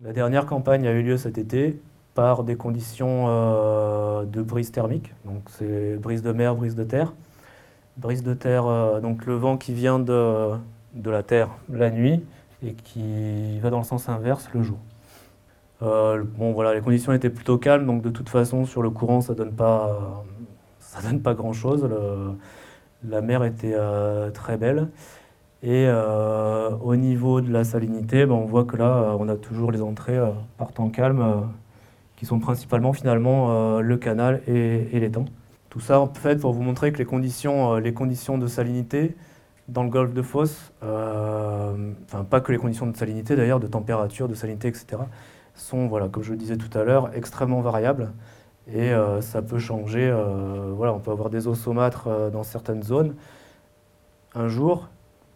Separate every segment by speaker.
Speaker 1: La dernière campagne a eu lieu cet été par des conditions euh, de brise thermique, donc c'est brise de mer, brise de terre. Brise de terre, euh, donc le vent qui vient de, de, la terre la nuit et qui va dans le sens inverse le jour. Euh, bon voilà, les conditions étaient plutôt calmes, donc de toute façon sur le courant ça donne pas, ça donne pas grand chose. la mer était très belle. Et euh, au niveau de la salinité, ben, on voit que là, euh, on a toujours les entrées euh, par temps calme, qui sont principalement finalement le canal et, et l'étang. Tout ça en fait pour vous montrer que les conditions, les conditions de salinité dans le golfe de Fos, enfin pas que les conditions de salinité d'ailleurs, de température, de salinité, etc., sont, voilà, comme je le disais tout à l'heure, extrêmement variables. Et ça peut changer, voilà, on peut avoir des eaux saumâtres dans certaines zones un jour,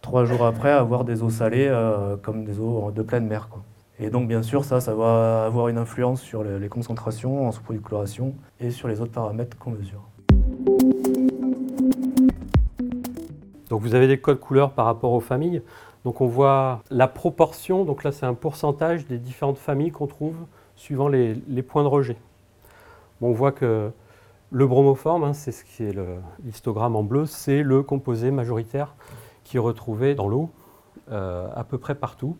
Speaker 1: trois jours après avoir des eaux salées euh, comme des eaux de pleine mer. Quoi. Et donc bien sûr ça, ça va avoir une influence sur les, concentrations en sous-produit de chloration et sur les autres paramètres qu'on mesure.
Speaker 2: Donc vous avez des codes couleurs par rapport aux familles. Donc on voit la proportion, donc là c'est un pourcentage des différentes familles qu'on trouve suivant les, points de rejet. on voit que le bromoforme, hein, c'est ce qui est l'histogramme en bleu, c'est le composé majoritaire qui est retrouvé dans l'eau euh, à peu près partout.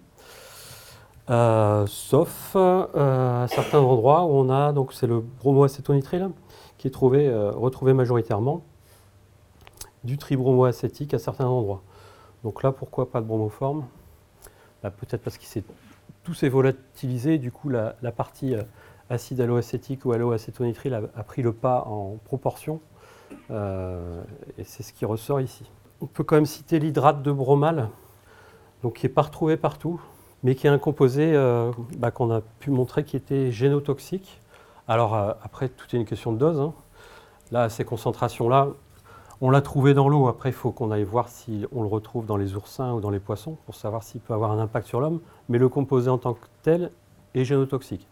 Speaker 2: Euh, sauf euh, à certains endroits où on a, donc c'est le bromoacétonitrile qui est trouvé, retrouvé majoritairement, du tribromoacétique à certains endroits. Donc là, pourquoi pas de bromoforme? Bah, Peut-être parce tout s'est volatilisé, du coup la, partie acide alloacétique ou alloacétonitrile a, a, pris le pas en proportion, et c'est ce qui ressort ici. On peut quand même citer l'hydrate de bromale, donc qui n'est pas retrouvé partout, mais qui est un composé euh, bah, qu'on a pu montrer qui était génotoxique. Alors euh, après, tout est une question de dose. Hein. Là, ces concentrations-là, on l'a trouvé dans l'eau. Après, il faut qu'on aille voir si on le retrouve dans les oursins ou dans les poissons pour savoir s'il peut avoir un impact sur l'homme. Mais le composé en tant que tel est génotoxique.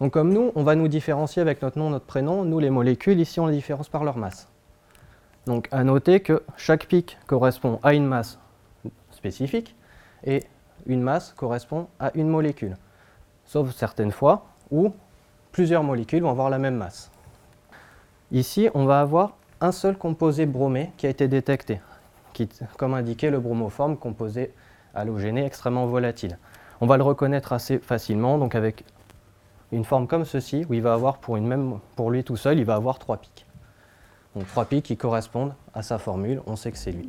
Speaker 3: Donc comme nous, on va nous différencier avec notre nom, notre prénom. Nous, les molécules, ici, on les différencie par leur masse. Donc à noter que chaque pic correspond à une masse spécifique et une masse correspond à une molécule. Sauf certaines fois où plusieurs molécules vont avoir la même masse. Ici, on va avoir un seul composé bromé qui a été détecté, qui, comme indiqué le bromoforme, composé halogéné extrêmement volatile. On va le reconnaître assez facilement, donc avec une forme comme ceci, où il va avoir pour, une même, pour lui tout seul, il va avoir trois pics. Donc trois pics qui correspondent à sa formule, on sait que c'est lui.